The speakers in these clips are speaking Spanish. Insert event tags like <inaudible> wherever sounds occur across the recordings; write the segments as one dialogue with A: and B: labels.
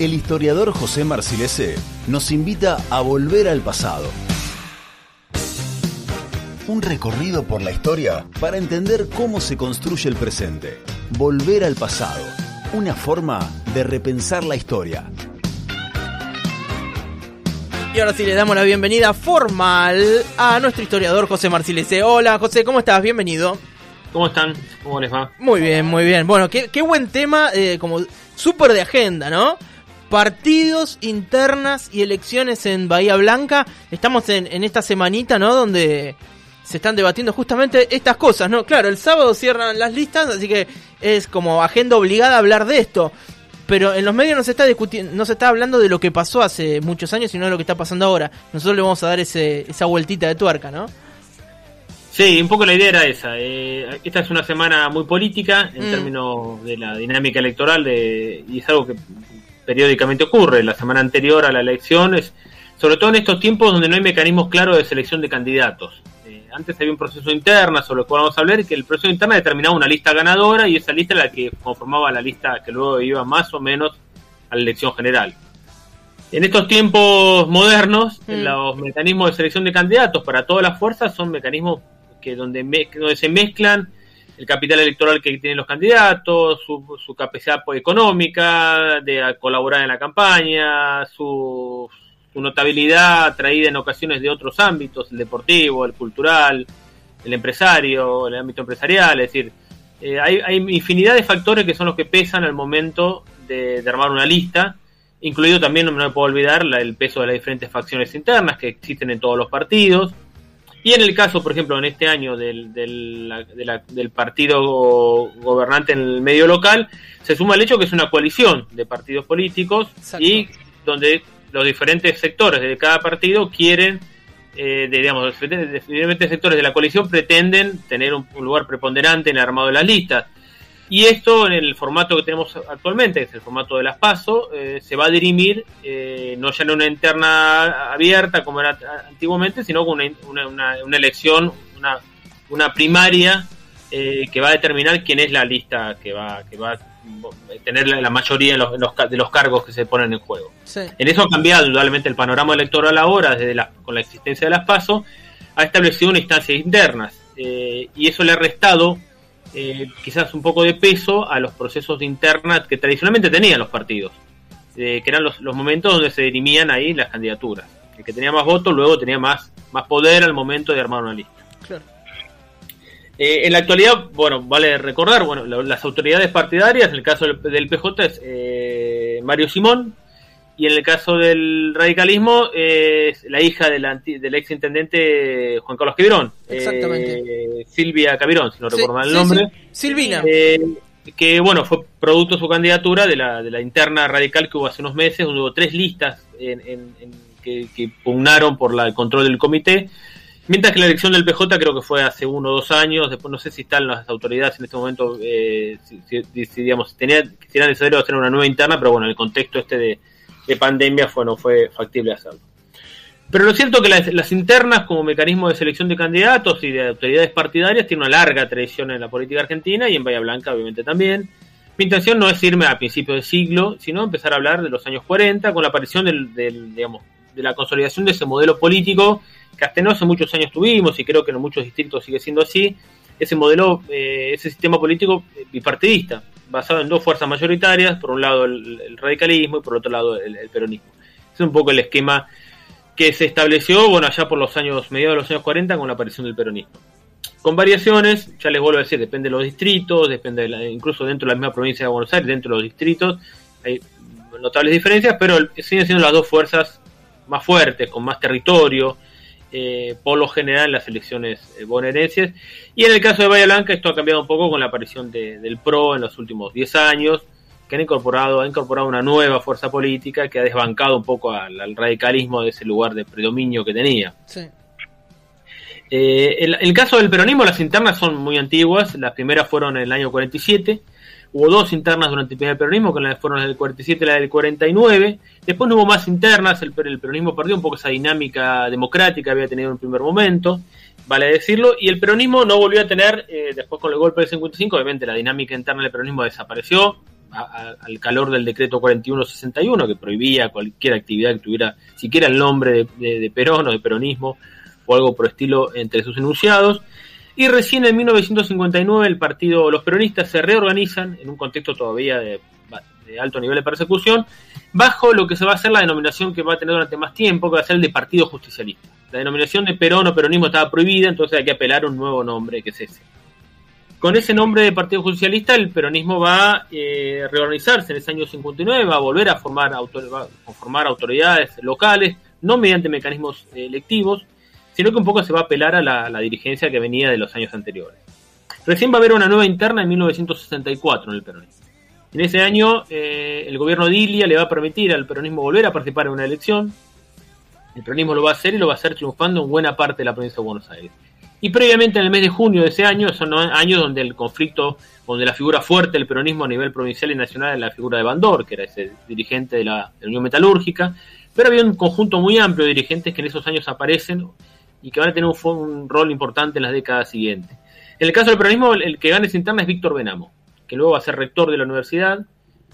A: el historiador José Marcilese nos invita a volver al pasado. Un recorrido por la historia para entender cómo se construye el presente. Volver al pasado. Una forma de repensar la historia.
B: Y ahora sí le damos la bienvenida formal a nuestro historiador José Marcilese. Hola José, ¿cómo estás? Bienvenido.
C: ¿Cómo están? ¿Cómo les va?
B: Muy bien, muy bien. Bueno, qué, qué buen tema, eh, como súper de agenda, ¿no? Partidos internas y elecciones en Bahía Blanca. Estamos en, en esta semanita, ¿no? Donde se están debatiendo justamente estas cosas, ¿no? Claro, el sábado cierran las listas, así que es como agenda obligada hablar de esto. Pero en los medios no se está discutiendo, no se está hablando de lo que pasó hace muchos años, sino de lo que está pasando ahora. Nosotros le vamos a dar ese, esa vueltita de tuerca, ¿no?
C: Sí, un poco la idea era esa. Eh, esta es una semana muy política en
B: Mm.
C: términos de la dinámica electoral de, y es algo que periódicamente ocurre. La semana anterior a la elección, es, sobre todo en estos tiempos donde no hay mecanismos claros de selección de candidatos. Eh, antes había un proceso interno sobre el cual vamos a hablar y que el proceso interno determinaba una lista ganadora y esa lista era la que conformaba la lista que luego iba más o menos a la elección general. En estos tiempos modernos,
B: Mm.
C: los mecanismos de selección de candidatos para todas las fuerzas son mecanismos que donde, me- donde se mezclan el capital electoral que tienen los candidatos, su, su capacidad po- económica de colaborar en la campaña, su, su notabilidad traída en ocasiones de otros ámbitos, el deportivo, el cultural, el empresario, el ámbito empresarial, es decir, eh, hay, hay infinidad de factores que son los que pesan al momento de, de armar una lista, incluido también, no me puedo olvidar, la- el peso de las diferentes facciones internas que existen en todos los partidos. Y en el caso, por ejemplo, en este año del, del, la- de la- del partido gobernante en el medio local, se suma el hecho que es una coalición de partidos políticos
B: Exacto.
C: y donde los diferentes sectores de cada partido quieren, eh, de, digamos, los diferentes diferentes sectores de la coalición pretenden tener un, un lugar preponderante en el armado de las listas. Y esto en el formato que tenemos actualmente, que es el formato de las PASO, eh, se va a dirimir eh, no ya en una interna abierta como era antiguamente, sino con una, una, una- una elección, una, una primaria eh, que va a determinar quién es la lista que va, que va a tener la, la mayoría en los- de los cargos que se ponen en juego.
B: Sí.
C: En eso ha cambiado indudablemente el panorama electoral ahora, desde la, con la existencia de las PASO, ha establecido una instancia internas eh, y eso le ha restado eh, quizás un poco de peso a los procesos de interna que tradicionalmente tenían los partidos, eh, que eran los, los momentos donde se dirimían ahí las candidaturas. El que tenía más votos luego tenía más, más poder al momento de armar una lista.
B: Claro.
C: Eh, en la actualidad, bueno, vale recordar, bueno, lo- las autoridades partidarias, en el caso del, del PJ es eh, Mario Simón, y en el caso del radicalismo eh, es la hija del, anti- del ex intendente Juan Carlos Cabirón,
B: Exactamente.
C: eh, Silvia Cabirón, si no
B: Sí,
C: recuerdo mal el
B: sí,
C: nombre,
B: sí. Silvina.
C: eh, que bueno, fue producto de su candidatura de la, de la interna radical que hubo hace unos meses, donde hubo tres listas en- en- en- que, que pugnaron por la, el control del comité, mientras que la elección del PJ creo que fue hace uno o dos años, después no sé si están las autoridades en este momento, eh, si, si- si, digamos, tenía, si era necesario hacer una nueva interna, pero bueno, en el contexto este de, de pandemia fue, no fue factible hacerlo. Pero lo cierto es que las, internas como mecanismo de selección de candidatos y de autoridades partidarias tienen una larga tradición en la política argentina y en Bahía Blanca obviamente también. Mi intención no es irme a principios de siglo, sino empezar a hablar de los años 40 con la aparición del, del, digamos, de la consolidación de ese modelo político que hasta no hace muchos años tuvimos y creo que en muchos distritos sigue siendo así, ese modelo, eh, ese sistema político bipartidista, basado en dos fuerzas mayoritarias, por un lado el, radicalismo y por otro lado el, el peronismo. Es un poco el esquema que se estableció, bueno, allá por los años, mediados de los años 40 con la aparición del peronismo. Con variaciones, ya les vuelvo a decir, depende de los distritos, depende de la- incluso dentro de la misma provincia de Buenos Aires, dentro de los distritos, hay notables diferencias, pero siguen siendo las dos fuerzas más fuertes, con más territorio, eh, por lo general en las elecciones eh, bonaerenses. Y en el caso de Bahía Blanca esto ha cambiado un poco con la aparición de- del PRO en los últimos 10 años, que han incorporado, ha incorporado una nueva fuerza política que ha desbancado un poco al, al radicalismo de ese lugar de predominio que tenía.
B: Sí.
C: Eh, el, el caso del peronismo, las internas son muy antiguas. Las primeras fueron en el año 47. Hubo dos internas durante el primer peronismo, que fueron la del 47 y la del 49. Después no hubo más internas. El, el peronismo perdió un poco esa dinámica democrática que había tenido en un primer momento, vale decirlo. Y el peronismo no volvió a tener, eh, después con el golpe del 55, obviamente la dinámica interna del peronismo desapareció al calor del decreto 4161 que prohibía cualquier actividad que tuviera siquiera el nombre de, Perón o de peronismo o algo por estilo entre sus enunciados. Y recién en 1959 el partido, los peronistas se reorganizan en un contexto todavía de, alto nivel de persecución, bajo lo que se va a hacer la denominación que va a tener durante más tiempo, que va a ser el de Partido Justicialista. La denominación de Perón o peronismo estaba prohibida, entonces hay que apelar a un nuevo nombre, que es ese. Con ese nombre de Partido Justicialista, el peronismo va a eh, reorganizarse en ese año 59, va a volver a formar, formar autoridades locales, no mediante mecanismos eh, electivos, sino que un poco se va a apelar a la, dirigencia que venía de los años anteriores. Recién va a haber una nueva interna en 1964 en el peronismo. En ese año, eh, el gobierno de Ilia le va a permitir al peronismo volver a participar en una elección. El peronismo lo va a hacer y lo va a hacer triunfando en buena parte de la provincia de Buenos Aires. Y previamente, en el mes de junio de ese año, son años donde el conflicto, donde la figura fuerte del peronismo a nivel provincial y nacional es la figura de Bandor, que era ese dirigente de la, Unión Metalúrgica, pero había un conjunto muy amplio de dirigentes que en esos años aparecen y que van a tener un, rol importante en las décadas siguientes. En el caso del peronismo, el, que gana esa interna es Víctor Benamo, que luego va a ser rector de la universidad,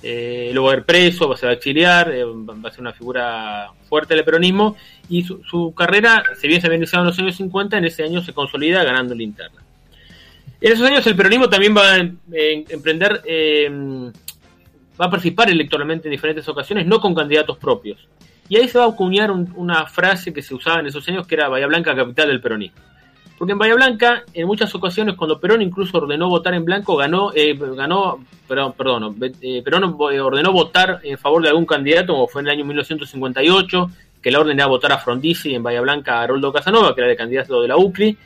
C: eh, luego va a ir preso, va a ser exiliar, eh, va a ser una figura fuerte del peronismo y su, carrera, si bien se había iniciado en los años 50, en ese año se consolida ganando la interna. En esos años el peronismo también va a emprender, eh, va a participar electoralmente en diferentes ocasiones, no con candidatos propios. Y ahí se va a acuñar una frase que se usaba en esos años que era Bahía Blanca, capital del peronismo. Porque en Bahía Blanca, en muchas ocasiones, cuando Perón incluso ordenó votar en blanco, ganó, eh, ganó perdón, perdón, eh, Perón ordenó votar en favor de algún candidato, como fue en el año 1958, que la orden era votar a Frondizi, en Bahía Blanca a Haroldo Casanova, que era el candidato de la UCLI.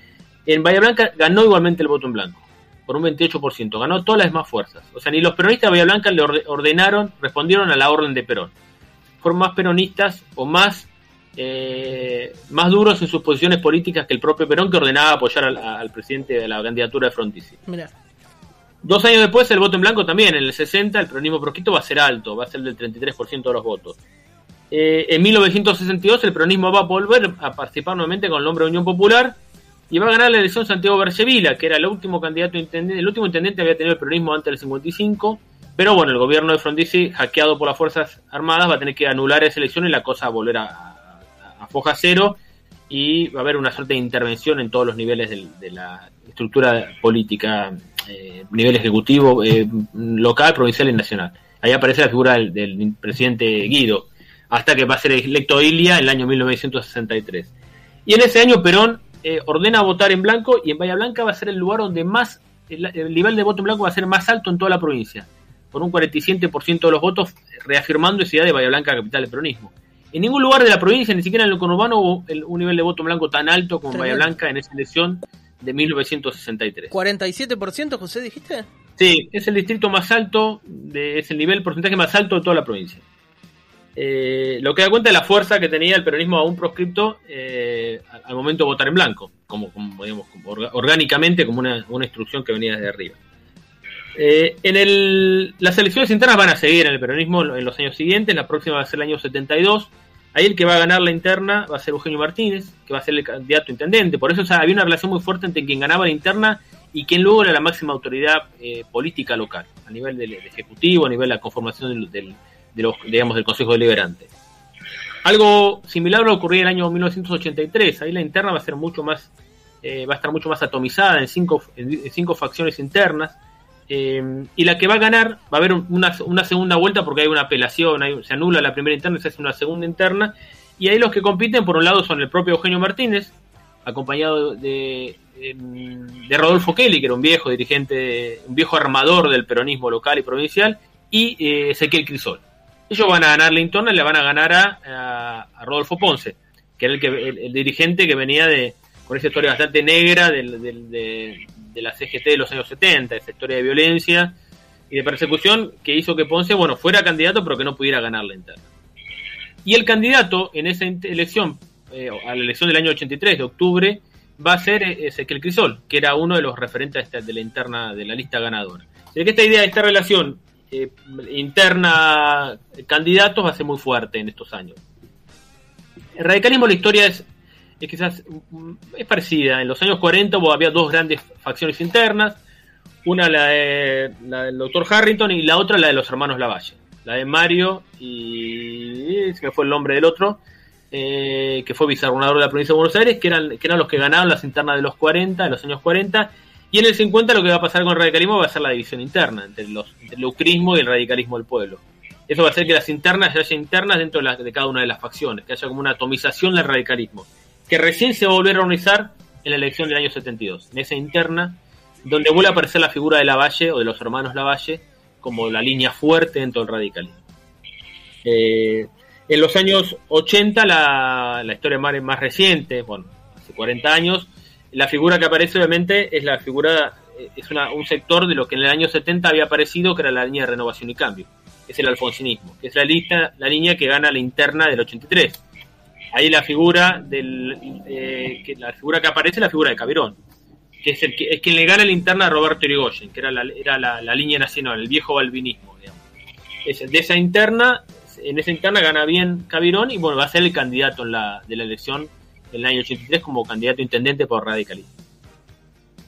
C: En Bahía Blanca ganó igualmente el voto en blanco, por un 28%, ganó todas las demás fuerzas. O sea, ni los peronistas de Bahía Blanca le ordenaron, respondieron a la orden de Perón. Fueron más peronistas o más eh, más duros en sus posiciones políticas que el propio Perón, que ordenaba apoyar al, presidente de la candidatura de Frondizi. Dos años después, el voto en blanco también, en el 60, el peronismo proscrito va a ser alto, va a ser del 33% de los votos. Eh, en 1962, el peronismo va a volver a participar nuevamente con el nombre de Unión Popular y va a ganar la elección Santiago Bercevila, que era el último candidato intendente, el último intendente que había tenido el peronismo antes del 55 pero bueno, el gobierno de Frondizi, hackeado por las Fuerzas Armadas, va a tener que anular esa elección y la cosa va a volver a, foja cero y va a haber una suerte de intervención en todos los niveles de la estructura política, eh, nivel ejecutivo, eh, local, provincial y nacional. Ahí aparece la figura del, presidente Guido, hasta que va a ser electo Ilia en el año 1963. Y en ese año Perón eh, ordena votar en blanco y en Bahía Blanca va a ser el lugar donde más, el nivel de voto en blanco va a ser más alto en toda la provincia por un 47% de los votos, reafirmando esa idea de Bahía Blanca capital del peronismo. En ningún lugar de la provincia, ni siquiera en el conurbano, hubo un nivel de voto blanco tan alto como en Bahía Blanca en esa elección de 1963.
B: ¿47%, José, dijiste?
C: Sí, es el distrito más alto, de, es el nivel porcentaje más alto de toda la provincia. Eh, lo que da cuenta de la fuerza que tenía el peronismo aún proscripto eh, al momento de votar en blanco, como, digamos, orgánicamente, como una, una instrucción que venía desde arriba. Eh, en el, las elecciones internas van a seguir en el peronismo en los años siguientes, la próxima va a ser el año 72. Ahí el que va a ganar la interna va a ser Eugenio Martínez, que va a ser el candidato intendente. Por eso había una relación muy fuerte entre quien ganaba la interna y quien luego era la máxima autoridad eh, política local, a nivel del, Ejecutivo, a nivel de la conformación del, digamos, del Consejo Deliberante. Algo similar va a ocurrir en el año 1983. Ahí la interna va a ser mucho más, eh, va a estar mucho más atomizada en cinco, en cinco facciones internas eh, y la que va a ganar, va a haber una, segunda vuelta porque hay una apelación, se anula la primera interna, se hace una segunda interna. Y ahí los que compiten, por un lado, son el propio Eugenio Martínez, acompañado de, de Rodolfo Kelly, que era un viejo dirigente, un viejo armador del peronismo local y provincial, y eh, Ezequiel Crisol. Ellos van a ganar la interna y le van a ganar a, Rodolfo Ponce, que era el, que, el, dirigente que venía de con esa historia bastante negra del, de, de la CGT de los años 70, esa historia de violencia y de persecución que hizo que Ponce, bueno, fuera candidato pero que no pudiera ganar la interna. Y el candidato en esa elección, eh, a la elección del año 83 de octubre, va a ser eh, Ezequiel Crisol, que era uno de los referentes de la interna de la lista ganadora. Así que esta idea, esta relación eh, interna candidatos va a ser muy fuerte en estos años. El radicalismo, la historia es es quizás es parecida. En los años 40 había dos grandes facciones internas. Una la, la del doctor Harrington y la otra la de los hermanos Lavalle. La de Mario y... se me fue el nombre del otro. Eh, que fue vicegobernador de la provincia de Buenos Aires, que eran, que eran los que ganaron las internas de los 40, de los años 40, y en el 50 lo que va a pasar con el radicalismo va a ser la división interna entre, los, el lucrismo y el radicalismo del pueblo. Eso va a hacer que las internas haya internas dentro de, de, cada una de las facciones, que haya como una atomización del radicalismo, que recién se va a organizar en la elección del año 72, en esa interna, donde vuelve a aparecer la figura de Lavalle o de los hermanos Lavalle como la línea fuerte dentro del radicalismo. Eh, en los años 80, la, la historia más, más reciente, bueno, hace 40 años, la figura que aparece obviamente es la figura, es una, un sector de lo que en el año 70 había aparecido, que era la línea de renovación y cambio, es el alfonsinismo, que es la, lista, la línea que gana la interna del 83. Ahí la figura del, eh, que la figura que aparece es la figura de Cabirón, que es, el que, es quien le gana la interna a Roberto Irigoyen, que era la, era la, la línea nacional, el viejo balvinismo, de esa interna, en esa interna gana bien Cabirón y bueno, va a ser el candidato en la, de la elección del año 83 como candidato intendente por radicalismo.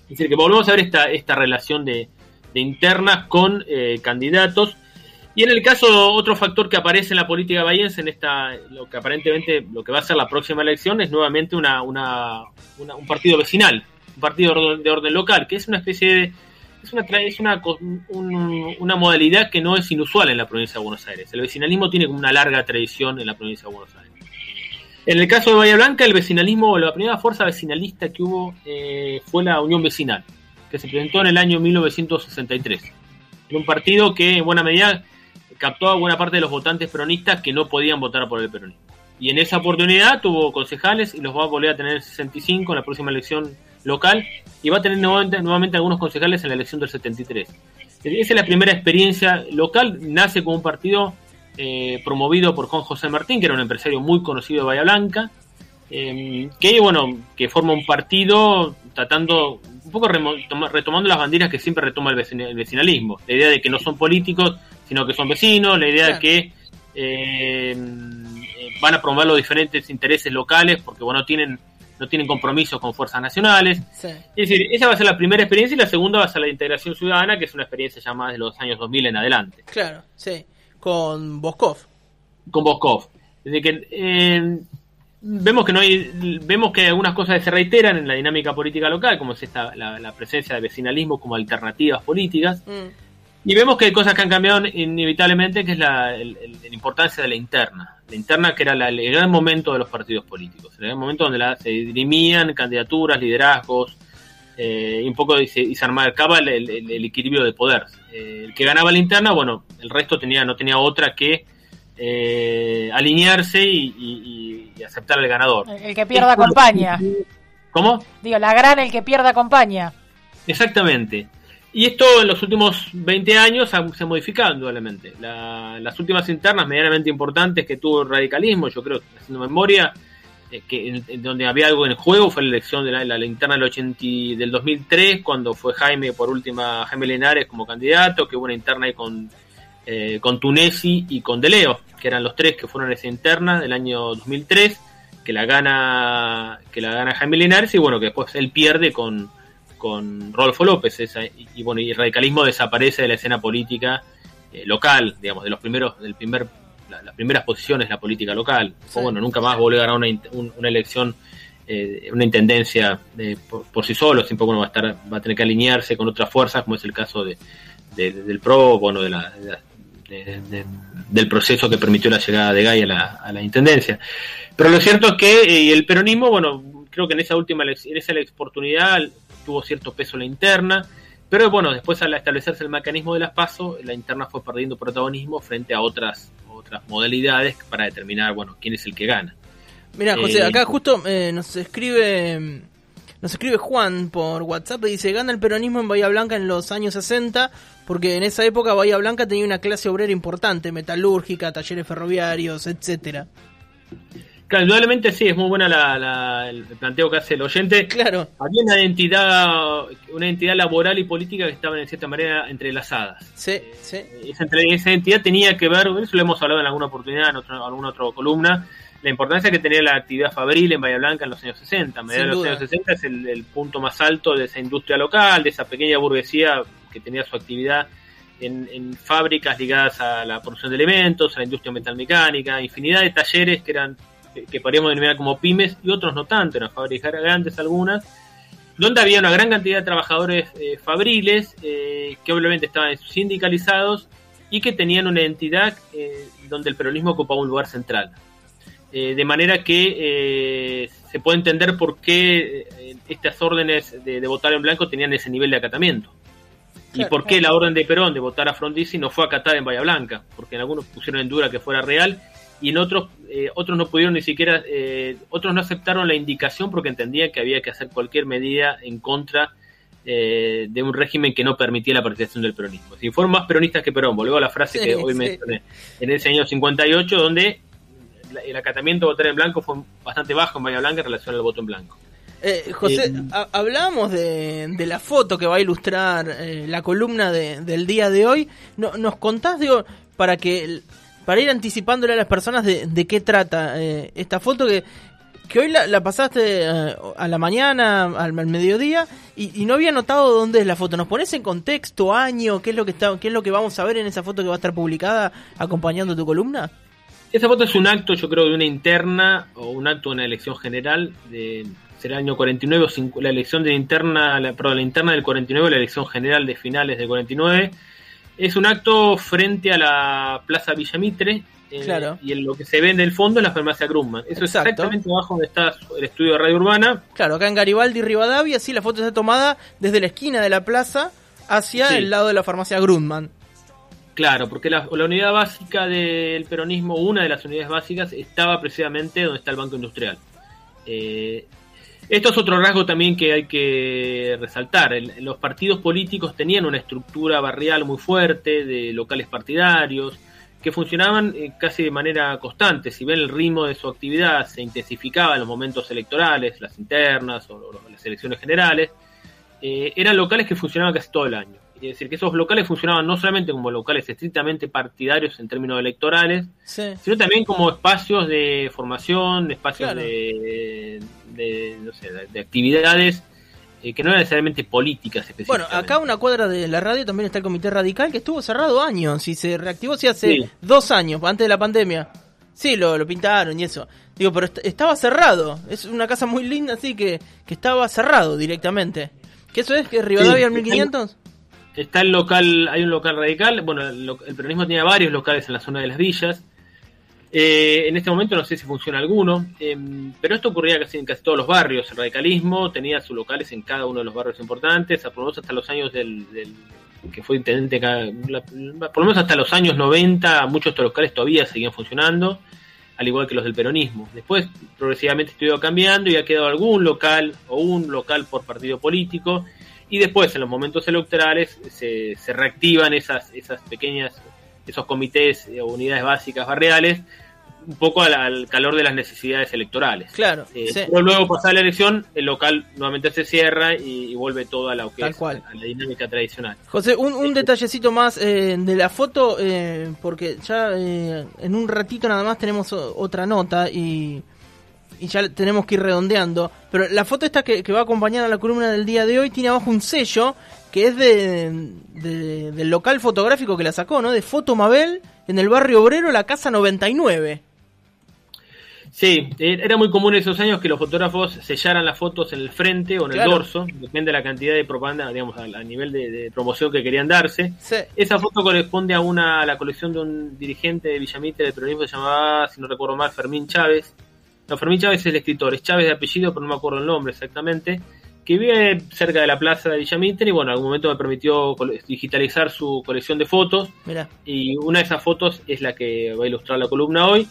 C: Es decir, que volvemos a ver esta, esta relación de, de internas con eh, candidatos. Y en el caso, otro factor que aparece en la política bahiense, en esta, lo que aparentemente lo que va a ser la próxima elección, es nuevamente una, una, un partido vecinal, un partido de orden, de orden, local, que es una especie de. Es, una, es una, un, una modalidad que no es inusual en la provincia de Buenos Aires. El vecinalismo tiene como una larga tradición en la provincia de Buenos Aires. En el caso de Bahía Blanca, el vecinalismo, la primera fuerza vecinalista que hubo eh, fue la Unión Vecinal, que se presentó en el año 1963. Era un partido que en buena medida captó a buena parte de los votantes peronistas que no podían votar por el peronismo. Y en esa oportunidad tuvo concejales y los va a volver a tener 65 en la próxima elección local y va a tener nuevamente, nuevamente algunos concejales en la elección del 73. Esa es la primera experiencia local, nace como un partido eh, promovido por Juan José Martín, que era un empresario muy conocido de Bahía Blanca, eh, que bueno, que forma un partido tratando, un poco retomando las banderas que siempre retoma el, vecinalismo, la idea de que no son políticos, sino que son vecinos, la idea claro. que eh, van a promover los diferentes intereses locales, porque bueno, tienen no tienen compromisos con fuerzas nacionales. Sí. Es decir, esa va a ser la primera experiencia y la segunda va a ser la integración ciudadana, que es una experiencia ya más de los años 2000 en adelante.
B: Claro, sí con Boskov.
C: Con Boskov. Desde que eh, vemos que no hay, vemos que algunas cosas se reiteran en la dinámica política local, como es esta la, la presencia de vecinalismo como alternativas políticas. Mm. Y vemos que hay cosas que han cambiado inevitablemente, que es la, el, el, la importancia de la interna. La interna que era la, el gran momento de los partidos políticos, el gran momento donde la, se dirimían candidaturas, liderazgos, eh, y un poco y se, y se marcaba el, equilibrio de poder. Eh, el que ganaba la interna, bueno, el resto tenía no tenía otra que eh, alinearse y, y, y, aceptar al ganador.
D: El que pierda acompaña.
C: ¿Cómo?
D: Digo, la gran el que pierda acompaña.
C: Exactamente. Y esto en los últimos 20 años se ha modificado indudablemente. La, las últimas internas medianamente importantes que tuvo el radicalismo, yo creo, haciendo memoria, eh, que en, donde había algo en juego fue la elección de la, la, la interna del, 80, del 2003, cuando fue Jaime por última, Jaime Lenares como candidato, que hubo una interna ahí con, eh, con Tunesi y con Deleo, que eran los tres que fueron esa interna del año 2003, que la gana, que la gana Jaime Lenares y bueno, que después él pierde con con Rodolfo López esa, y, y, bueno y el radicalismo desaparece de la escena política eh, local digamos de los primeros del primer la, las primeras posiciones de la política local sí. o bueno nunca más volvió a ganar una, un, una elección eh, una intendencia de, por, por, sí solo siempre bueno va a estar va a tener que alinearse con otras fuerzas como es el caso de, de del PRO bueno de la, de, del proceso que permitió la llegada de Gay a la, a la intendencia pero lo cierto es que eh, el peronismo bueno creo que en esa última en esa oportunidad tuvo cierto peso la interna, pero bueno, después al establecerse el mecanismo de las PASO, la interna fue perdiendo protagonismo frente a otras, otras modalidades para determinar, bueno, quién es el que gana.
B: Mira, José, eh, acá justo eh, nos escribe nos escribe Juan por WhatsApp y dice, gana el peronismo en Bahía Blanca en los años 60, porque en esa época Bahía Blanca tenía una clase obrera importante, metalúrgica, talleres ferroviarios, etcétera.
C: Claro, indudablemente sí, es muy buena la, la, el planteo que hace el oyente.
B: Claro.
C: Había una identidad, una identidad laboral y política que estaban en cierta manera entrelazadas.
B: Sí, sí.
C: Esa, esa identidad tenía que ver, eso lo hemos hablado en alguna oportunidad, en otro, alguna otra columna, la importancia que tenía la actividad fabril en Bahía Blanca en los años 60. A mediados de los años 60 es el, el, punto más alto de esa industria local, de esa pequeña burguesía que tenía su actividad en, en, fábricas ligadas a la producción de elementos, a la industria metalmecánica, infinidad de talleres que eran que podríamos denominar como pymes y otros no tanto, eran fábricas grandes algunas, donde había una gran cantidad de trabajadores eh, fabriles eh, que obviamente estaban sindicalizados y que tenían una entidad eh, donde el peronismo ocupaba un lugar central. de manera que se puede entender por qué estas órdenes de, de, votar en blanco tenían ese nivel de acatamiento. y por qué la orden de Perón de votar a Frondizi no fue acatada en Bahía Blanca, porque en algunos pusieron en duda que fuera real y en otros eh, otros no pudieron ni siquiera eh, otros no aceptaron la indicación porque entendían que había que hacer cualquier medida en contra eh, de un régimen que no permitía la participación del peronismo. Si fueron más peronistas que Perón, volvió a la frase que hoy mencioné, en ese año 58, donde el acatamiento de votar en blanco fue bastante bajo en Bahía Blanca en relación al voto en blanco.
B: José, hablamos de, de, la foto que va a ilustrar la columna de, del día de hoy. No, ¿Nos contás, digo, para que para ir anticipándole a las personas de, de qué trata eh, esta foto que, hoy la, pasaste eh, a la mañana, al, mediodía, y, no había notado dónde es la foto. ¿Nos pones en contexto, año, qué es lo que está, qué es lo que vamos a ver en esa foto que va a estar publicada acompañando tu columna?
C: Esa foto es un acto, yo creo, de una interna o un acto de una elección general de será el año 49 o la elección de interna, la, perdón, la interna del 49, la elección general de finales del 49 es un acto frente a la Plaza Villamitre. Eh, y en lo que se ve en el fondo es la farmacia Grumman. Eso es exactamente abajo donde está el estudio de Radio Urbana.
B: Claro, acá en Garibaldi y Rivadavia, sí, la foto está tomada desde la esquina de la plaza hacia el lado de la farmacia Grumman.
C: Claro, porque la, unidad básica del peronismo, una de las unidades básicas, estaba precisamente donde está el Banco Industrial. Eh, esto es otro rasgo también que hay que resaltar. los partidos políticos tenían una estructura barrial muy fuerte de locales partidarios que funcionaban eh, casi de manera constante. Si ven el ritmo de su actividad se intensificaba en los momentos electorales, las internas o, las elecciones generales, eh, eran locales que funcionaban casi todo el año. Es decir, que esos locales funcionaban no solamente como locales estrictamente partidarios en términos electorales, sino también como espacios de formación, espacios de, de, actividades eh, que no eran necesariamente políticas
B: Bueno, acá una cuadra de la radio también está el Comité Radical que estuvo cerrado años y se reactivó sí, hace dos años, antes de la pandemia. Sí, lo, lo pintaron y eso. Digo, pero estaba cerrado. Es una casa muy linda, así que, que estaba cerrado directamente. ¿Qué eso es? ¿Que Rivadavia sí, 1500?
C: Está el local, hay un local radical, bueno, el, peronismo tenía varios locales en la zona de las villas. Eh, en este momento no sé si funciona alguno, em, pero esto ocurría casi en casi todos los barrios. El radicalismo tenía sus locales en cada uno de los barrios importantes, por lo menos hasta los años del, que fue intendente, menos hasta los años 90, muchos de estos locales todavía seguían funcionando, al igual que los del peronismo. Después, progresivamente, estuvo cambiando y ha quedado algún local o un local por partido político y después en los momentos electorales se, se reactivan esas, esas pequeñas, esos comités o unidades básicas barriales un poco al, calor de las necesidades electorales.
B: Claro.
C: Eh, pero luego pasada la elección, el local nuevamente se cierra y, vuelve todo a la, a la dinámica tradicional.
B: José, un, un detallecito más eh, de la foto, eh, porque ya en un ratito nada más tenemos otra nota y y ya tenemos que ir redondeando. Pero la foto esta que, va a acompañar a la columna del día de hoy tiene abajo un sello que es de, del local fotográfico que la sacó, ¿no? De Foto Mabel en el barrio obrero, la casa 99.
C: Sí, e, era muy común en esos años que los fotógrafos sellaran las fotos en el frente o en el dorso, depende de la cantidad de propaganda, digamos, a, nivel de, promoción que querían darse. Esa foto corresponde a una a la colección de un dirigente de Villamite del peronismo que se llamaba, si no recuerdo mal, Fermín Chávez, no, Fermín Chávez es el escritor, es Chávez de apellido, pero no me acuerdo el nombre exactamente, que vive cerca de la plaza de Villamitre y bueno, en algún momento me permitió digitalizar su colección de fotos. Y una de esas fotos es la que va a ilustrar la columna hoy.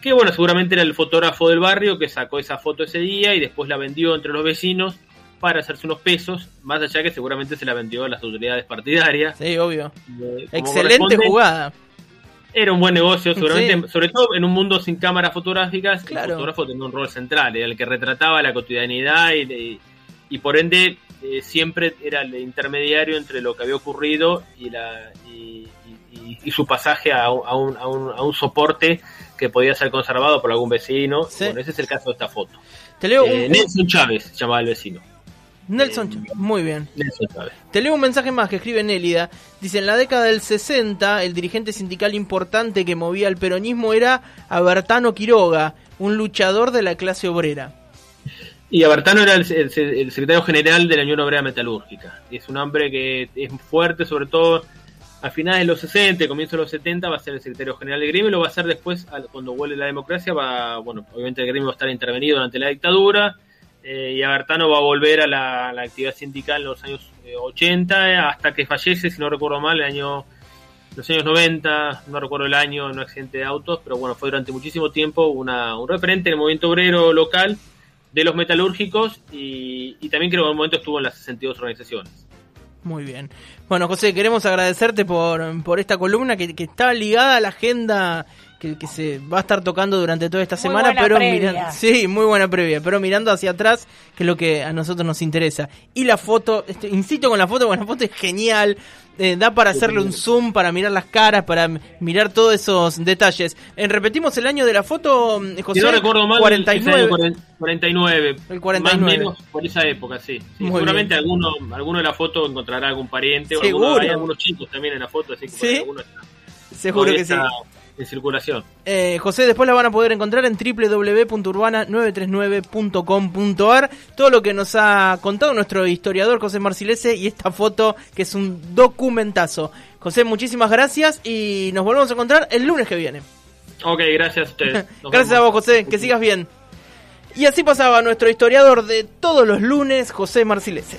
C: Que bueno, seguramente era el fotógrafo del barrio que sacó esa foto ese día y después la vendió entre los vecinos para hacerse unos pesos, más allá que seguramente se la vendió a las autoridades partidarias.
B: Sí, obvio. Eh, Excelente jugada
C: era un buen negocio, seguramente, sobre todo en un mundo sin cámaras fotográficas, el fotógrafo tenía un rol central, era el que retrataba la cotidianidad y, y, por ende eh, siempre era el intermediario entre lo que había ocurrido y, la, y, su pasaje a, un, a, un, a, un, soporte que podía ser conservado por algún vecino. Bueno, ese es el caso de esta foto.
B: Te leo
C: eh, Nelson Chávez llamaba el vecino.
B: Nelson, Chávez, muy bien.
C: Nelson Chávez.
B: Te leo un mensaje más que escribe Nélida. Dice, en la década del 60, el dirigente sindical importante que movía el peronismo era Abertano Quiroga, un luchador de la clase obrera.
C: Y Abertano era el, el- el secretario general de la Unión Obrera Metalúrgica. Es un hombre que es fuerte, sobre todo a finales de los 60, comienzo de los 70, va a ser el secretario general del gremio, y lo va a ser después, cuando vuelve la democracia, va, bueno, obviamente el gremio va a estar intervenido durante la dictadura, eh, y Abertano va a volver a la, actividad sindical en los años eh, 80, eh, hasta que fallece, si no recuerdo mal, el año los años 90, no recuerdo el año, en un accidente de autos, pero bueno, fue durante muchísimo tiempo una, un referente en el movimiento obrero local de los metalúrgicos y, y también creo que en un momento estuvo en las 62 organizaciones.
B: Muy bien. Bueno, José, queremos agradecerte por, por esta columna que, que está ligada a la agenda que, que se va a estar tocando durante toda esta
D: Muy
B: semana,
D: buena
B: pero mirando, sí, muy buena previa, pero mirando hacia atrás, que es lo que a nosotros nos interesa. Y la foto, este, insisto con la foto, porque la foto es genial, eh, da para hacerle un zoom, para mirar las caras, para mirar todos esos detalles. Eh, repetimos el año de la foto, mm, José.
C: si no recuerdo mal,
B: 49.
C: ese año 40 49.
B: El 49.
C: Más o menos por esa época, sí. Seguramente
B: bien.
C: alguno, alguno de la foto encontrará algún pariente o
B: Seguro.
C: alguno, hay algunos chicos también en la foto, así que
B: ¿Sí?
C: alguno está,
B: Seguro que sí.
C: En circulación.
B: Eh, José, después la van a poder encontrar en www.urbana939.com.ar. Todo lo que nos ha contado nuestro historiador José Marcilese y esta foto que es un documentazo. José, muchísimas gracias y nos volvemos a encontrar el lunes que viene.
C: Ok, gracias a ustedes. <laughs>
B: Gracias a vos, José. Que sigas bien. Y así pasaba nuestro historiador de todos los lunes, José Marcilese.